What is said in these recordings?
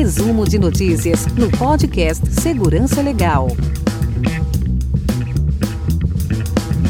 Resumo de notícias no podcast Segurança Legal.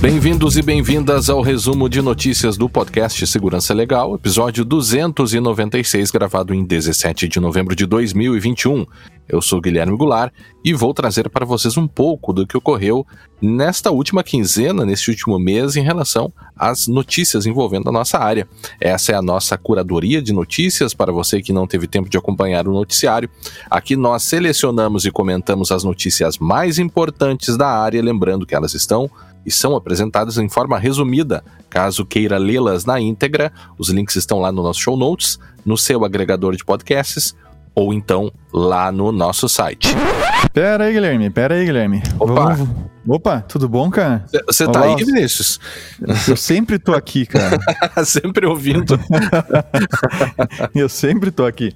Bem-vindos e bem-vindas ao resumo de notícias do podcast Segurança Legal, episódio 296, gravado em 17 de novembro de 2021. Eu sou Guilherme Goulart e vou trazer para vocês um pouco do que ocorreu nesta última quinzena, neste último mês, em relação às notícias envolvendo a nossa área. Essa é a nossa curadoria de notícias para você que não teve tempo de acompanhar o noticiário. Aqui nós selecionamos e comentamos as notícias mais importantes da área, lembrando que elas estão e são apresentadas em forma resumida. Caso queira lê-las na íntegra, os links estão lá no nosso show notes, no seu agregador de podcasts ou então lá no nosso site. Pera aí, Guilherme, pera aí, Guilherme. Opa! Vamos... Opa, tudo bom, cara? Você tá aí, Vinícius? Eu sempre tô aqui, cara. sempre ouvindo. eu sempre tô aqui.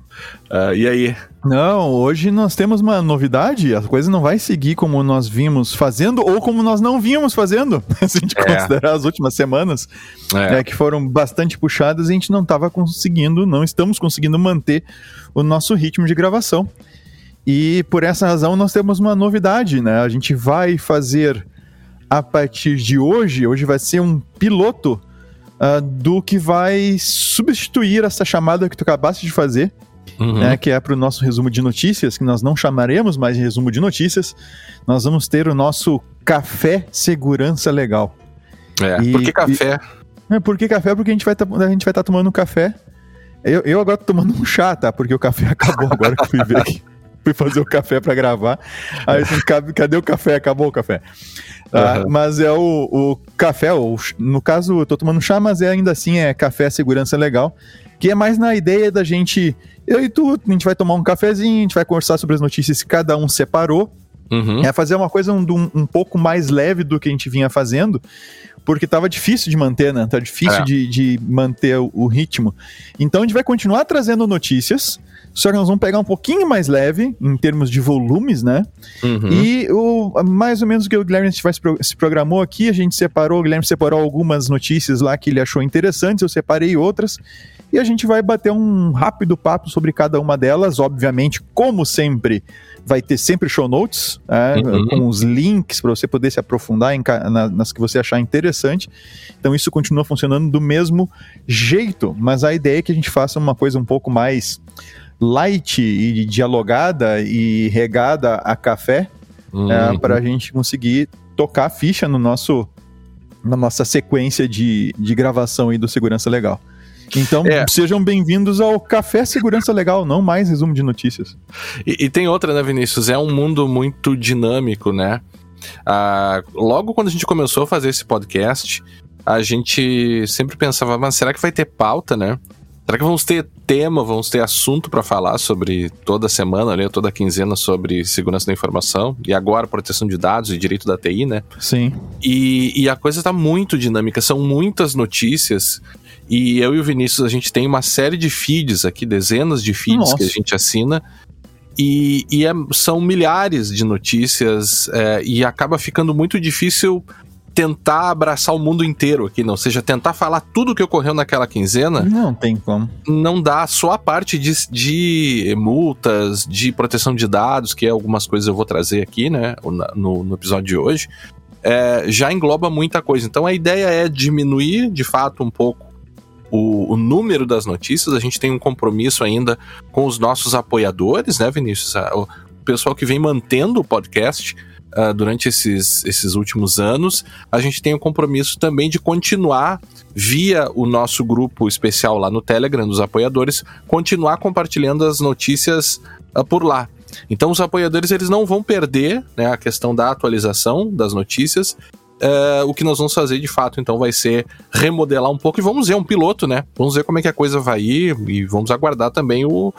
Uh, e aí? Não, hoje nós temos uma novidade. A coisa não vai seguir como nós vimos fazendo ou como nós não vínhamos fazendo. Se a gente é. considerar as últimas semanas, é. É, que foram bastante puxadas, a gente não estava conseguindo, não estamos conseguindo manter o nosso ritmo de gravação. E por essa razão nós temos uma novidade, né? A gente vai fazer a partir de hoje, hoje vai ser um piloto uh, do que vai substituir essa chamada que tu acabaste de fazer, uhum. né? Que é para o nosso resumo de notícias, que nós não chamaremos mais de resumo de notícias. Nós vamos ter o nosso café segurança legal. É, e, por que café? E, é, por que café? Porque a gente vai tá, estar tá tomando café. Eu, eu agora tô tomando um chá, tá? Porque o café acabou agora que eu fui ver aqui fui fazer o café para gravar. Aí assim, cadê o café? Acabou o café. Uhum. mas é o, o café, ou, no caso, eu tô tomando chá, mas é, ainda assim é café segurança legal, que é mais na ideia da gente, eu e tu, a gente vai tomar um cafezinho, a gente vai conversar sobre as notícias que cada um separou, Uhum. É fazer uma coisa um, um, pouco mais leve do que a gente vinha fazendo, porque tava difícil de manter, né? Tá difícil é. de, de, manter o, o, ritmo. Então a gente vai continuar trazendo notícias, só que nós vamos pegar um pouquinho mais leve, em termos de volumes, né? Uhum. E o, mais ou menos o que o Guilherme se programou aqui, a gente separou, o Guilherme separou algumas notícias lá que ele achou interessantes, eu separei outras, e a gente vai bater um rápido papo sobre cada uma delas, obviamente, como sempre vai ter sempre show notes, é, uhum. com os links para você poder se aprofundar em, na, nas que você achar interessante. Então isso continua funcionando do mesmo jeito, mas a ideia é que a gente faça uma coisa um pouco mais light e dialogada e regada a café uhum. é, para a gente conseguir tocar a ficha no nosso na nossa sequência de, de gravação aí do Segurança Legal. Então, é. sejam bem-vindos ao Café Segurança Legal, não mais resumo de notícias. E, e tem outra, né, Vinícius? É um mundo muito dinâmico, né? Ah, logo quando a gente começou a fazer esse podcast, a gente sempre pensava, mas será que vai ter pauta, né? Será que vamos ter tema, vamos ter assunto para falar sobre toda semana, ali, toda quinzena sobre segurança da informação e agora proteção de dados e direito da TI, né? Sim. E, e a coisa está muito dinâmica, são muitas notícias e eu e o Vinícius, a gente tem uma série de feeds aqui, dezenas de feeds Nossa. que a gente assina. E, e é, são milhares de notícias é, e acaba ficando muito difícil tentar abraçar o mundo inteiro aqui, não? Ou seja, tentar falar tudo o que ocorreu naquela quinzena. Não tem como. Não dá. Só a parte de, de multas, de proteção de dados, que é algumas coisas eu vou trazer aqui, né, no, no episódio de hoje, é, já engloba muita coisa. Então a ideia é diminuir, de fato, um pouco o, o, número das notícias, a gente tem um compromisso ainda com os nossos apoiadores, né, Vinícius? O pessoal que vem mantendo o podcast uh, durante esses, esses últimos anos, a gente tem o compromisso também de continuar via o nosso grupo especial lá no Telegram dos apoiadores, continuar compartilhando as notícias uh, por lá. Então os apoiadores eles não vão perder né, a questão da atualização das notícias Uh, o que nós vamos fazer de fato, então, vai ser remodelar um pouco e vamos ver um piloto, né? Vamos ver como é que a coisa vai ir e vamos aguardar também o,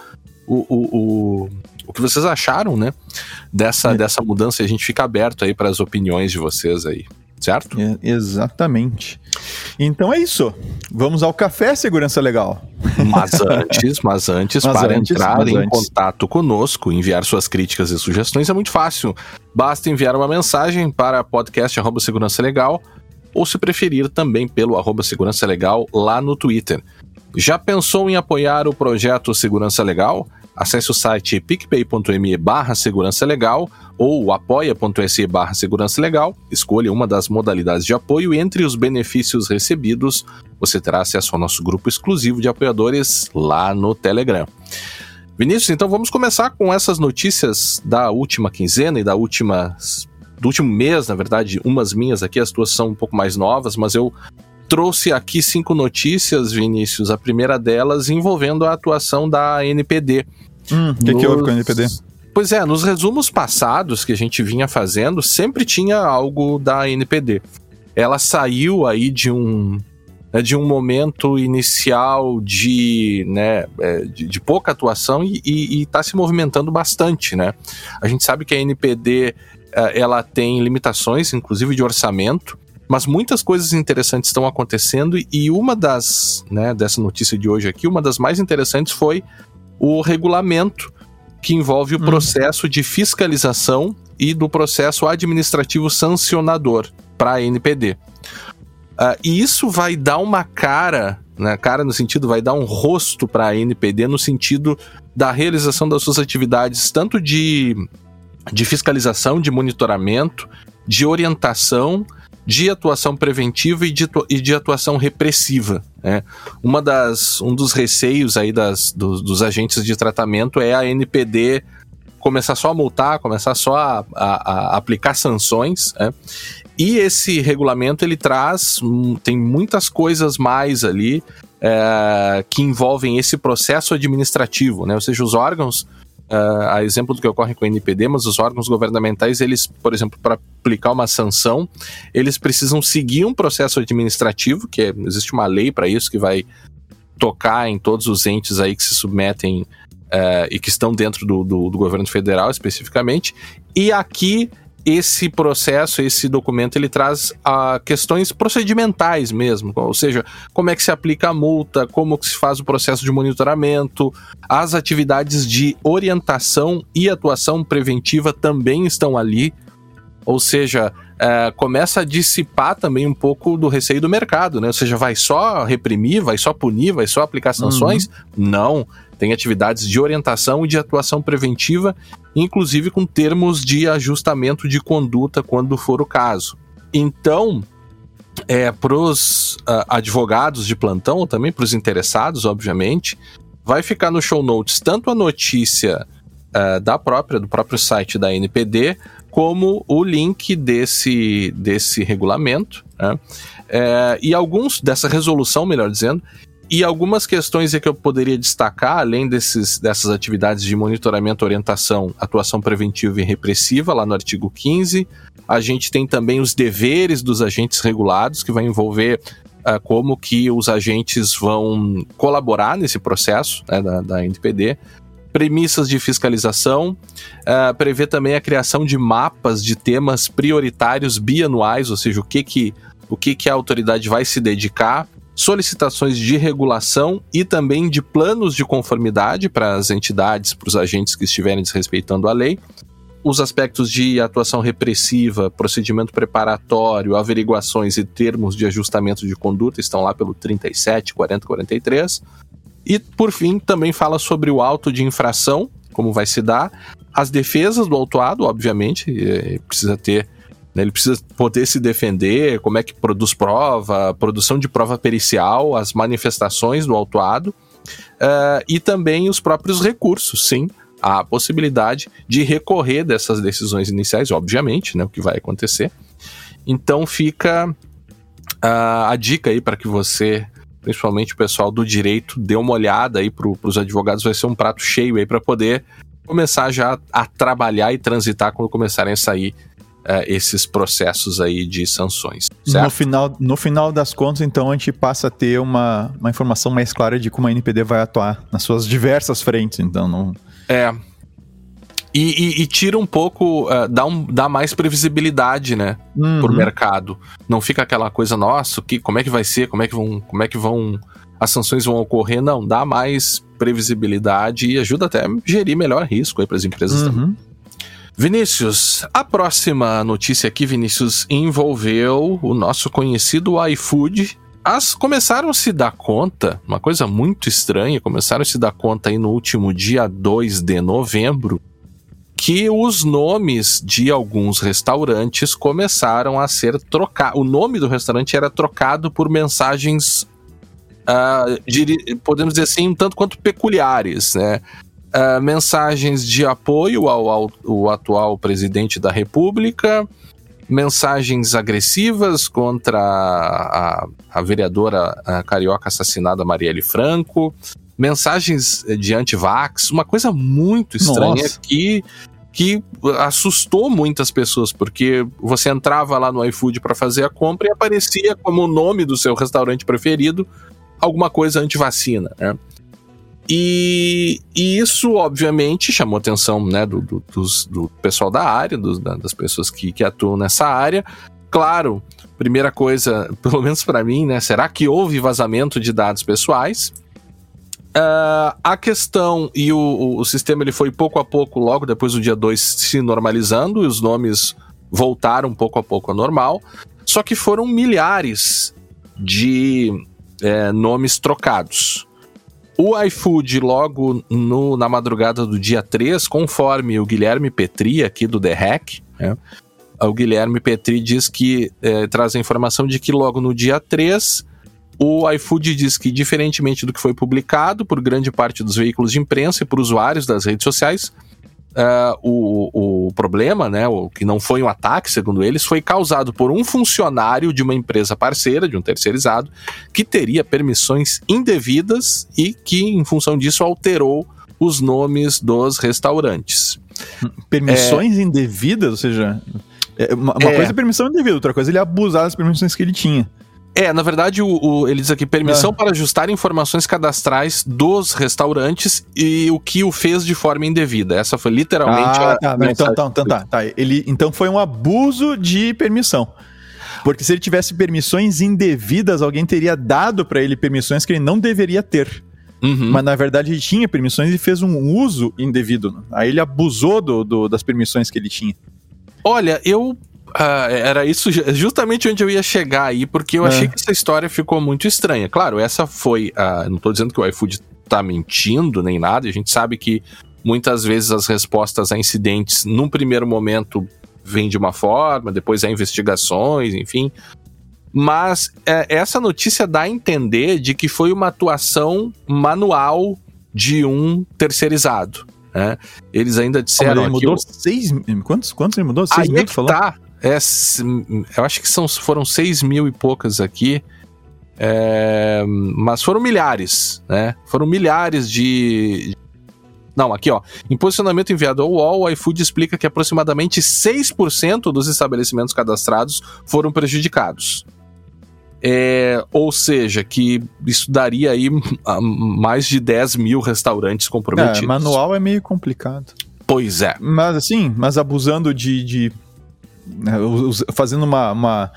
o, o, o que vocês acharam, né? Dessa, é. dessa mudança. A gente fica aberto aí para as opiniões de vocês aí certo? É, exatamente. Então é isso. Vamos ao café segurança legal. Mas antes, mas antes, mas para antes, entrar em antes. contato conosco, enviar suas críticas e sugestões é muito fácil. Basta enviar uma mensagem para podcast segurança legal ou se preferir também pelo arroba segurança legal lá no Twitter. Já pensou em apoiar o projeto Segurança Legal? Acesse o site picpay.me barra segurança legal ou apoia.se barra segurança legal, escolha uma das modalidades de apoio e entre os benefícios recebidos você terá acesso ao nosso grupo exclusivo de apoiadores lá no Telegram. Vinícius, então vamos começar com essas notícias da última quinzena e da última do último mês, na verdade, umas minhas aqui, as tuas são um pouco mais novas, mas eu trouxe aqui cinco notícias, Vinícius. A primeira delas envolvendo a atuação da NPD. O hum, que, nos... que houve com a NPD? Pois é, nos resumos passados que a gente vinha fazendo, sempre tinha algo da NPD. Ela saiu aí de um né, de um momento inicial de, né, é, de, de pouca atuação e está se movimentando bastante, né? A gente sabe que a NPD é, ela tem limitações, inclusive de orçamento, mas muitas coisas interessantes estão acontecendo e uma das, né, dessa notícia de hoje aqui, uma das mais interessantes foi o regulamento que envolve o hum. processo de fiscalização e do processo administrativo sancionador para a NPD. Uh, e isso vai dar uma cara, né, cara no sentido, vai dar um rosto para a NPD no sentido da realização das suas atividades, tanto de, de fiscalização, de monitoramento, de orientação, de atuação preventiva e de, e de atuação repressiva. Né? Uma das, um dos receios aí das, dos, dos agentes de tratamento é a NPD começar só a multar, começar só a, a, a aplicar sanções. Né? E esse regulamento ele traz, tem muitas coisas mais ali é, que envolvem esse processo administrativo, né? Ou seja, os órgãos, é, a exemplo do que ocorre com o NPD, mas os órgãos governamentais, eles, por exemplo, para aplicar uma sanção, eles precisam seguir um processo administrativo, que é, existe uma lei para isso que vai tocar em todos os entes aí que se submetem é, e que estão dentro do, do, do governo federal especificamente. E aqui esse processo, esse documento, ele traz a ah, questões procedimentais mesmo, ou seja, como é que se aplica a multa, como que se faz o processo de monitoramento, as atividades de orientação e atuação preventiva também estão ali, ou seja, é, começa a dissipar também um pouco do receio do mercado, né? Ou seja, vai só reprimir, vai só punir, vai só aplicar sanções? Uhum. Não. Tem atividades de orientação e de atuação preventiva, inclusive com termos de ajustamento de conduta quando for o caso. Então, é, para os uh, advogados de plantão, ou também para os interessados, obviamente, vai ficar no show notes tanto a notícia uh, da própria, do próprio site da NPD, como o link desse, desse regulamento, né? é, e alguns, dessa resolução, melhor dizendo, e algumas questões que eu poderia destacar, além desses, dessas atividades de monitoramento, orientação, atuação preventiva e repressiva, lá no artigo 15. A gente tem também os deveres dos agentes regulados, que vai envolver uh, como que os agentes vão colaborar nesse processo né, da, da NPD. Premissas de fiscalização, uh, prevê também a criação de mapas de temas prioritários bianuais, ou seja, o que, que, o que, que a autoridade vai se dedicar solicitações de regulação e também de planos de conformidade para as entidades, para os agentes que estiverem desrespeitando a lei. Os aspectos de atuação repressiva, procedimento preparatório, averiguações e termos de ajustamento de conduta estão lá pelo 37, 40, 43. E, por fim, também fala sobre o auto de infração, como vai se dar, as defesas do autuado, obviamente, precisa ter né? Ele precisa poder se defender, como é que produz prova, produção de prova pericial, as manifestações do autuado uh, e também os próprios recursos, sim. A possibilidade de recorrer dessas decisões iniciais, obviamente, né, o que vai acontecer. Então fica uh, a dica aí para que você, principalmente o pessoal do direito, dê uma olhada aí para os advogados, vai ser um prato cheio aí para poder começar já a trabalhar e transitar quando começarem a sair uh, esses processos aí de sanções. Certo? No final, no final das contas, então, a gente passa a ter uma, uma informação mais clara de como a NPD vai atuar nas suas diversas frentes, então não... É, e, e, e, tira um pouco, uh, dá, um, dá mais previsibilidade, né, uhum. pro mercado. Não fica aquela coisa, nossa, que, como é que vai ser, como é que vão, como é que vão, as sanções vão ocorrer, não, dá mais previsibilidade e ajuda até a gerir melhor risco aí para as empresas uhum. também. Vinícius, a próxima notícia aqui, Vinícius, envolveu o nosso conhecido iFood, as começaram a se dar conta, uma coisa muito estranha, começaram a se dar conta aí no último dia 2 de novembro, que os nomes de alguns restaurantes começaram a ser trocados. O nome do restaurante era trocado por mensagens, uh, podemos dizer assim, um tanto quanto peculiares, né? Uh, mensagens de apoio ao, ao, ao, atual presidente da República, mensagens agressivas contra a, a, a vereadora a carioca assassinada Marielle Franco, mensagens de anti-vax, uma coisa muito estranha Nossa. que que assustou muitas pessoas, porque você entrava lá no iFood para fazer a compra e aparecia como o nome do seu restaurante preferido alguma coisa anti-vacina, né? E, e, isso, obviamente, chamou atenção né, do, do, dos, do pessoal da área, das pessoas que, que atuam nessa área. Claro, primeira coisa, pelo menos para mim, né? Será que houve vazamento de dados pessoais? Uh, a questão e o, o, sistema ele foi pouco a pouco, logo depois do dia 2, se normalizando, e os nomes voltaram pouco a pouco ao normal. Só que foram milhares de é, nomes trocados. O iFood, logo no, na madrugada do dia 3, conforme o Guilherme Petri, aqui do The Hack, né, o Guilherme Petri diz que é, traz a informação de que logo no dia 3 o iFood diz que, diferentemente do que foi publicado por grande parte dos veículos de imprensa e por usuários das redes sociais, uh, o, o problema, né, o que não foi um ataque, segundo eles, foi causado por um funcionário de uma empresa parceira, de um terceirizado, que teria permissões indevidas e que, em função disso, alterou os nomes dos restaurantes. Permissões é... indevidas? Ou seja, é, uma, uma é... coisa é permissão indevida, outra coisa é ele abusar das permissões que ele tinha. É, na verdade, o, o, ele diz aqui permissão é. para ajustar informações cadastrais dos restaurantes e o que o fez de forma indevida. Essa foi literalmente ah, a. Tá, então, então, então, tá, tá. Ele, então foi um abuso de permissão. Porque se ele tivesse permissões indevidas, alguém teria dado para ele permissões que ele não deveria ter. Uhum. Mas na verdade ele tinha permissões e fez um uso indevido. Aí ele abusou do, do das permissões que ele tinha. Olha, eu Uh, era isso justamente onde eu ia chegar aí, porque eu é. achei que essa história ficou muito estranha. Claro, essa foi. Uh, não tô dizendo que o iFood tá mentindo nem nada, a gente sabe que muitas vezes as respostas a incidentes, num primeiro momento, vêm de uma forma, depois há investigações, enfim. Mas é, essa notícia dá a entender de que foi uma atuação manual de um terceirizado. Né? Eles ainda disseram. ele mudou aqui, seis. Quantos, quantos ele mudou? Seis aí mil, é que falou? Tá. É, eu acho que são, foram 6 mil e poucas aqui. É, mas foram milhares, né? Foram milhares de. Não, aqui ó. Em posicionamento enviado ao UOL, o iFood explica que aproximadamente 6% dos estabelecimentos cadastrados foram prejudicados. É, ou seja, que isso daria aí mais de 10 mil restaurantes comprometidos. É, manual é meio complicado. Pois é. Mas assim, mas abusando de, de fazendo uma, uma,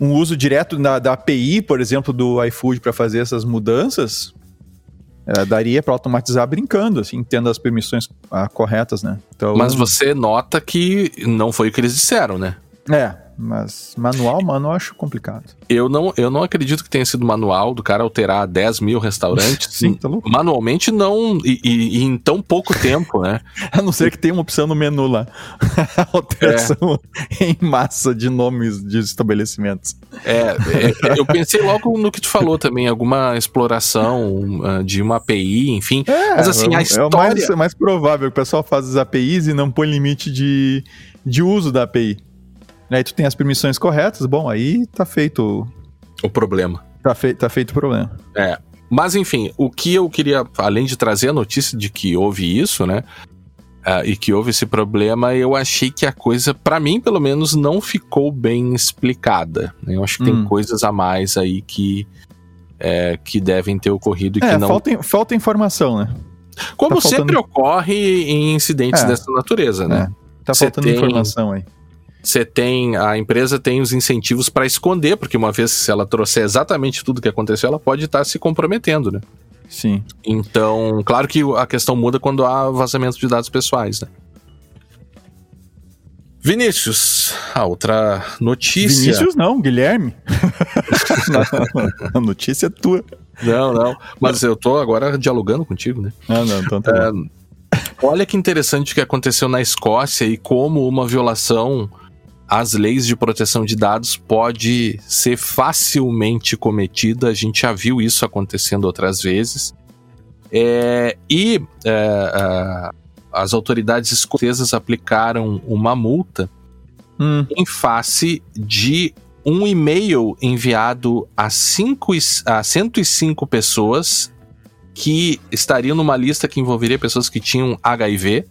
um uso direto da, da API, por exemplo, do iFood para fazer essas mudanças, é, daria para automatizar brincando, assim, tendo as permissões ah, corretas, né? Então, Mas você nota que não foi o que eles disseram, né? É, mas manual, mano, eu acho complicado. Eu não, eu não acredito que tenha sido manual do cara alterar 10 mil restaurantes. Sim, tá louco. Manualmente não, e, e, e, em tão pouco tempo, né? A não ser que tenha uma opção no menu lá. Alteração é. em massa de nomes de estabelecimentos. É, é, eu pensei logo no que tu falou também, alguma exploração uh, de uma API, enfim. É, mas assim, a história... É o mais, é mais provável, o pessoal faz as APIs e não põe limite de, de uso da API. Aí tu tem as permissões corretas, bom, aí tá feito o problema. Tá, fei tá feito o problema. É. Mas enfim, o que eu queria, além de trazer a notícia de que houve isso, né? Uh, e que houve esse problema, eu achei que a coisa, para mim pelo menos, não ficou bem explicada. Eu acho que hum. tem coisas a mais aí que, é, que devem ter ocorrido e é, que não. Falta, falta informação, né? Como tá sempre ocorre em incidentes é. dessa natureza, né? É. Tá faltando tem... informação aí você tem a empresa tem os incentivos para esconder, porque uma vez se ela trouxer exatamente tudo que aconteceu, ela pode estar tá se comprometendo, né? Sim. Então, claro que a questão muda quando há vazamento de dados pessoais, né? Vinícius, a outra notícia. Vinícius não, Guilherme. A notícia é tua. Não, não. Mas eu tô agora dialogando contigo, né? Ah, não, então tá É, olha que interessante o que aconteceu na Escócia e como uma violação às leis de proteção de dados pode ser facilmente cometida. A gente já viu isso acontecendo outras vezes. É, e é, é, as autoridades escocesas aplicaram uma multa Hum, em face de um e-mail enviado a, cinco, e- a 105 pessoas que estariam numa lista que envolveria pessoas que tinham HIV.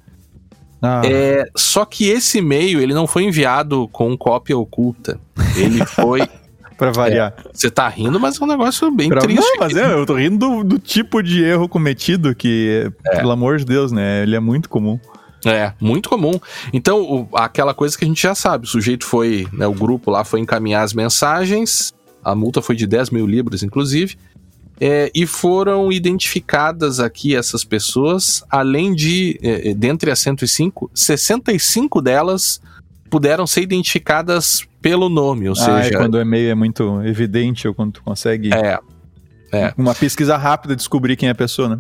Ah, É, só que esse e-mail ele não foi enviado com cópia oculta. Ele foi. pra variar. Você tá rindo, mas é um negócio bem Pra- triste. Não, mas é, eu tô rindo do, do tipo de erro cometido que, pelo amor de Deus, né? Ele é muito comum. É, muito comum. Então, o- aquela coisa que a gente já sabe, o sujeito foi, né, o grupo lá foi encaminhar as mensagens, a multa foi de 10 mil libras, inclusive, é, e foram identificadas aqui essas pessoas, além de, é, é, dentre as 105, 65 delas puderam ser identificadas pelo nome, ou ah, é seja, quando o e-mail é muito evidente ou quando tu consegue, é, é. uma pesquisa rápida, descobrir quem é a pessoa, né?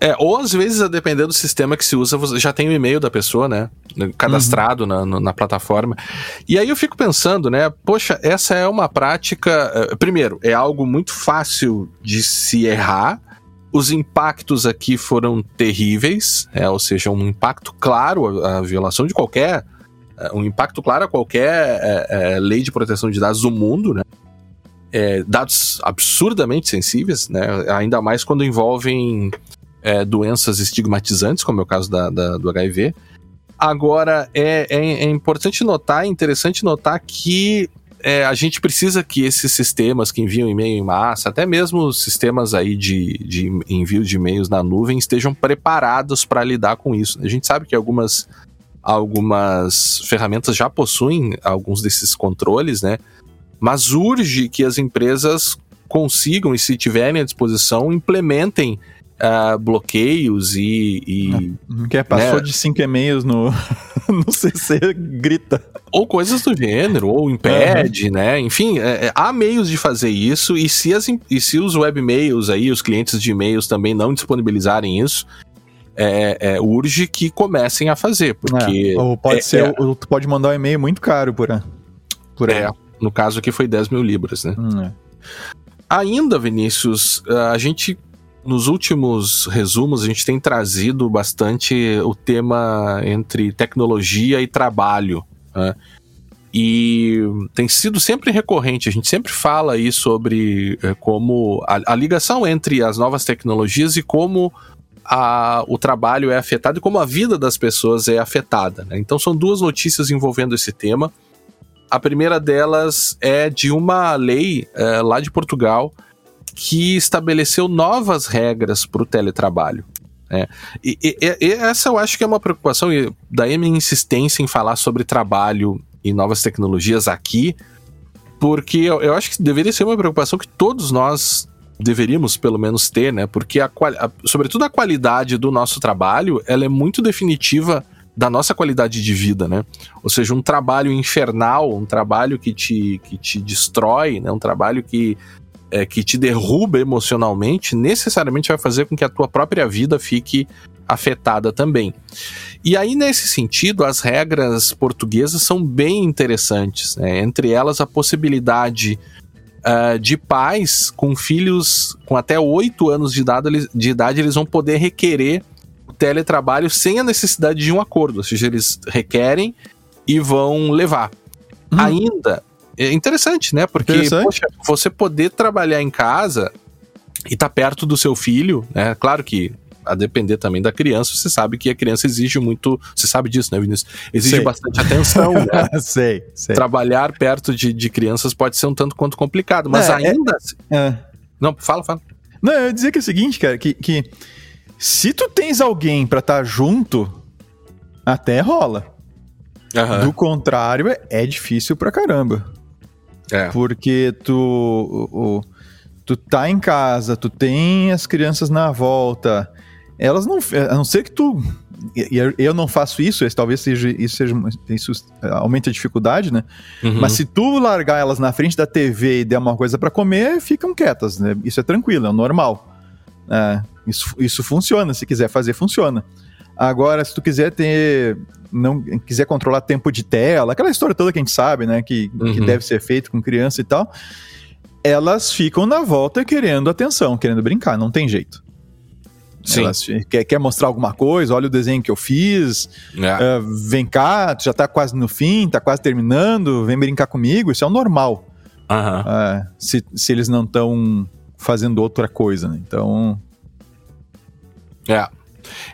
É, ou às vezes, a depender do sistema que se usa, você já tem o e-mail da pessoa, né? Cadastrado na, na, na plataforma. E aí eu fico pensando, né? Poxa, essa é uma prática. eh, Primeiro, é algo muito fácil de se errar. Os impactos aqui foram terríveis, é, ou seja, um impacto claro à, à violação de qualquer. eh, Um impacto claro a qualquer eh, eh, lei de proteção de dados do mundo, né? É, dados absurdamente sensíveis, né? Ainda mais quando envolvem é, doenças estigmatizantes, como é o caso da, da- do HIV. Agora, é, é- é importante notar, é interessante notar que é, a gente precisa que esses sistemas que enviam e-mail em massa, até mesmo sistemas aí de, de envio de e-mails na nuvem, estejam preparados para lidar com isso. A gente sabe que algumas, algumas ferramentas já possuem alguns desses controles, né? Mas urge que as empresas consigam, e se tiverem à disposição, implementem ah, bloqueios e, e- Que é, passou Né? de cinco e-mails no, no CC, grita. ou coisas do gênero, ou impede, né? Enfim, é, é, há meios de fazer isso, e se, as, e se os webmails aí, os clientes de e-mails também não disponibilizarem isso, é, é, urge que comecem a fazer, porque É, ou pode é- ser, é- ou tu pode mandar um e-mail muito caro por, a- por é, aí. no caso aqui foi 10 mil libras, né? Hum, é. Ainda, Vinícius, a gente nos últimos resumos a gente tem trazido bastante o tema entre tecnologia e trabalho. né? E tem sido sempre recorrente, a gente sempre fala aí sobre eh, como a, a ligação entre as novas tecnologias e como a- o trabalho é afetado e como a vida das pessoas é afetada. né? Então são duas notícias envolvendo esse tema. A primeira delas é de uma lei eh, lá de Portugal que estabeleceu novas regras para o teletrabalho. né? E, e- e essa eu acho que é uma preocupação, e daí a minha insistência em falar sobre trabalho e novas tecnologias aqui, porque eu, eu acho que deveria ser uma preocupação que todos nós deveríamos pelo menos ter, né? Porque a, a- sobretudo a qualidade do nosso trabalho, ela é muito definitiva da nossa qualidade de vida, né? Ou seja, um trabalho infernal, um trabalho que te, que te destrói, né? Um trabalho que é, que te derruba emocionalmente, necessariamente vai fazer com que a tua própria vida fique afetada também. E aí, nesse sentido, as regras portuguesas são bem interessantes. né? Entre elas, a possibilidade ah, de pais com filhos com até 8 anos de idade, eles- de idade, eles vão poder requerer o teletrabalho sem a necessidade de um acordo. Ou seja, eles requerem e vão levar. Hum. Ainda, é interessante, né? Porque Interessante. poxa, você poder trabalhar em casa e tá perto do seu filho, né? Claro que a depender também da criança, você sabe que a criança exige muito. Você sabe disso, né, Vinícius? Exige Sei. bastante atenção, né? sei, sei. Trabalhar perto de, de crianças pode ser um tanto quanto complicado, mas É, ainda. assim- É. Não, fala, fala. Não, eu ia dizer que é o seguinte, cara, que, que se tu tens alguém pra estar junto, até rola. Aham. Do contrário, é- é difícil pra caramba. É. Porque tu, o- tu tá em casa, tu tem as crianças na volta, elas não. A não ser que tu eu não faço isso, talvez seja, isso, seja, isso aumente a dificuldade, né? Uhum. Mas se tu largar elas na frente da TV e der uma coisa para comer, ficam quietas, né? Isso é tranquilo, é normal. É, isso, isso funciona, se quiser fazer, funciona. Agora, se tu quiser ter. Não quiser controlar tempo de tela, aquela história toda que a gente sabe, né? Que, Uhum. que deve ser feito com criança e tal. Elas ficam na volta querendo atenção, querendo brincar, não tem jeito. Sim. Elas quer, quer mostrar alguma coisa, olha o desenho que eu fiz, É. ah, vem cá, tu já tá quase no fim, tá quase terminando, vem brincar comigo, isso é o normal. Aham. Ah, se, se eles não estão fazendo outra coisa, né? Então, É.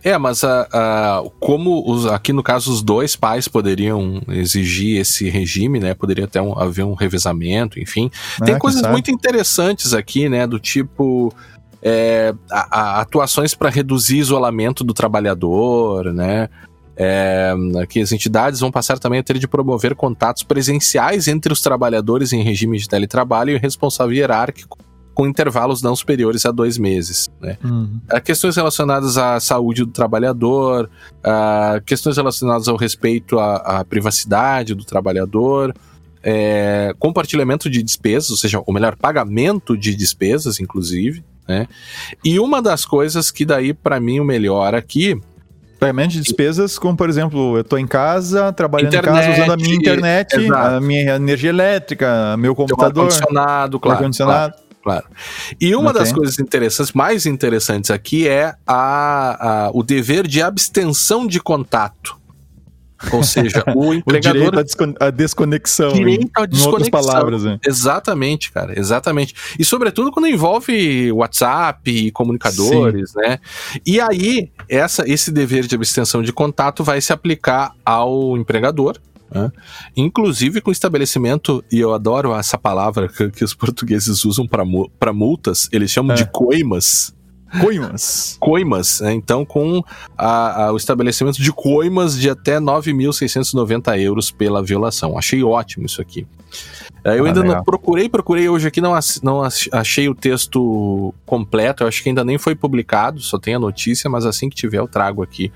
É, mas ah, ah, como os- aqui no caso os dois pais poderiam exigir esse regime, né? Poderia até um- haver um revezamento, enfim. né, Tem quem coisas sabe? muito interessantes aqui, né? Do tipo é, a- a- atuações para reduzir isolamento do trabalhador, né? É, que as entidades vão passar também a ter de promover contatos presenciais entre os trabalhadores em regime de teletrabalho e o responsável hierárquico com intervalos não superiores a dois meses, né? Uhum. Questões relacionadas à saúde do trabalhador, questões relacionadas ao respeito à, à privacidade do trabalhador, é, compartilhamento de despesas, ou seja, o melhor pagamento de despesas, inclusive, né? E uma das coisas que daí para mim o melhor aqui, Pagamento de despesas, como por exemplo, eu tô em casa, trabalhando Internet, em casa, usando a minha internet, exato. a minha energia elétrica, meu computador, ar-condicionado, claro, ar-condicionado. Claro. E uma Ok. das coisas interessantes, mais interessantes aqui é a, a- o dever de abstenção de contato. Ou seja, o O empregador direito à descon- à desconexão. direito à em, em outras desconexão. palavras, né? Exatamente, cara, exatamente. E sobretudo quando envolve WhatsApp e comunicadores, né? E aí, essa, esse dever de abstenção de contato vai se aplicar ao empregador. Né? Inclusive com estabelecimento, e eu adoro essa palavra que, que os portugueses usam para multas, eles chamam É. de coimas. Coimas. Coimas, né? então com a- a- o estabelecimento de coimas de até 9.690 euros pela violação. Achei ótimo isso aqui. Eh, Eu Ah, ainda não procurei, procurei hoje aqui, não, não ach- achei o texto completo, eu acho que ainda nem foi publicado, só tem a notícia, mas assim que tiver eu trago aqui.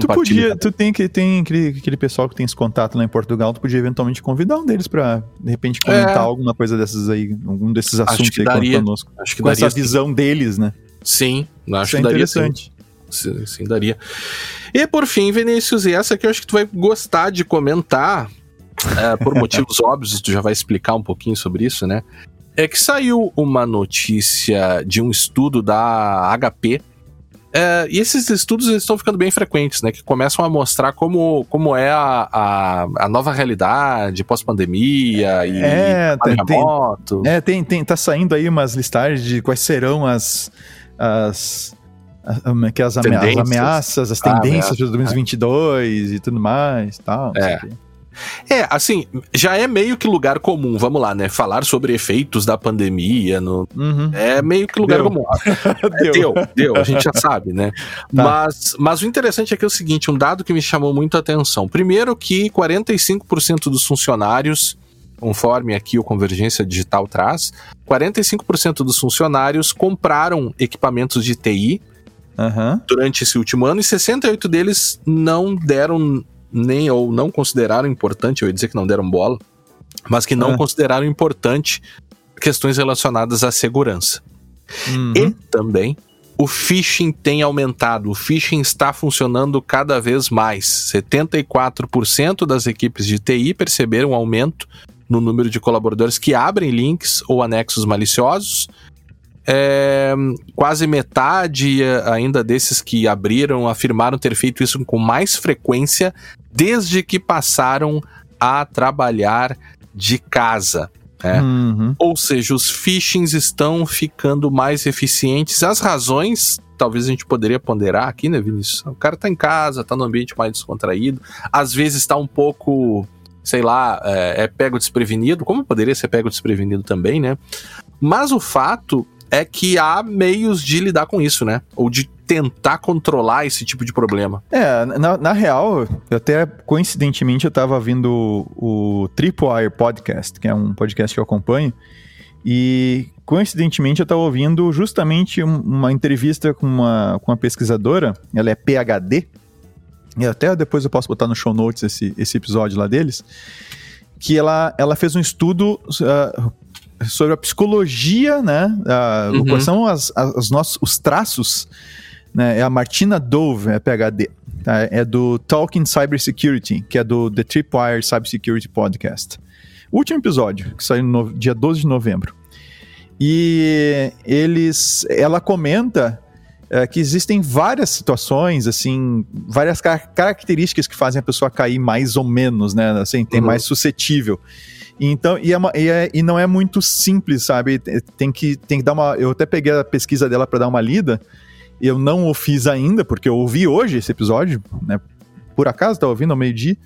Tu podia, tu tem que tem aquele, aquele pessoal que tem esse contato lá em Portugal, tu podia eventualmente convidar um deles pra, de repente, comentar É. alguma coisa dessas aí, algum desses assuntos que aí daria. conosco. Acho que Com daria essa visão deles, né? Sim, acho é que daria interessante. Sim, sim, daria. E por fim, Vinícius, e essa que eu acho que tu vai gostar de comentar, é, por motivos óbvios, tu já vai explicar um pouquinho sobre isso, né? É que saiu uma notícia de um estudo da HP. é, e esses estudos estão ficando bem frequentes, né? Que começam a mostrar como, como é a, a, a nova realidade pós-pandemia e É, tem- tem-. É, tem, tem, tá saindo aí umas listagens de quais serão as. As que as, amea- as Tendências. ameaças, as Ah, tendências ameaças, de 2022 e tudo mais tal. É. É, assim, já é meio que lugar comum, vamos lá, né? Falar sobre efeitos da pandemia no, Uhum. é meio que lugar Deu. comum. É, deu, deu, a gente já sabe, né? Tá. Mas, mas o interessante é que é o seguinte, um dado que me chamou muito a atenção. Primeiro que 45% dos funcionários, conforme aqui o Convergência Digital traz, 45% dos funcionários compraram equipamentos de TI Aham. durante esse último ano e 68 deles não deram nem ou não consideraram importante, eu ia dizer que não deram bola, mas que não Ah. consideraram importante questões relacionadas à segurança. Uhum. E também o phishing tem aumentado, o phishing está funcionando cada vez mais. 74% das equipes de TI perceberam um aumento no número de colaboradores que abrem links ou anexos maliciosos. É, quase metade eh, ainda desses que abriram afirmaram ter feito isso com mais frequência desde que passaram a trabalhar de casa. né? Uhum. Ou seja, os phishings estão ficando mais eficientes. As razões, talvez a gente poderia ponderar aqui, né, Vinícius? O cara tá em casa, tá num ambiente mais descontraído, às vezes tá um pouco, sei lá, é, é pego desprevenido, como poderia ser pego desprevenido também, né? Mas o fato é que há meios de lidar com isso, né? Ou de tentar controlar esse tipo de problema. É, na, na real, até coincidentemente eu tava ouvindo o Tripwire Podcast, que é um podcast que eu acompanho, e coincidentemente eu tava ouvindo justamente um- uma entrevista com uma, com uma pesquisadora, ela é PhD, e até depois eu posso botar no show notes esse, esse episódio lá deles, que ela, ela fez um estudo uh, sobre a psicologia, né? Uh, Uhum. Quais são as, as, os nossos, os traços, né? É a Martina Dove, é PHD, tá? É do Talking Cybersecurity, que é do The Tripwire Cybersecurity Podcast. Último episódio, que saiu no dia 12 de novembro. E eles, ela comenta é, que existem várias situações, assim, várias car- características que fazem a pessoa cair mais ou menos, né? Assim, tem Uhum. mais suscetível. Então, e, é uma- e é- e não é muito simples, sabe? Tem que, tem que dar uma. Eu até peguei a pesquisa dela para dar uma lida. Eu não o fiz ainda, porque eu ouvi hoje esse episódio, né? Por acaso, estava ouvindo ao meio-dia.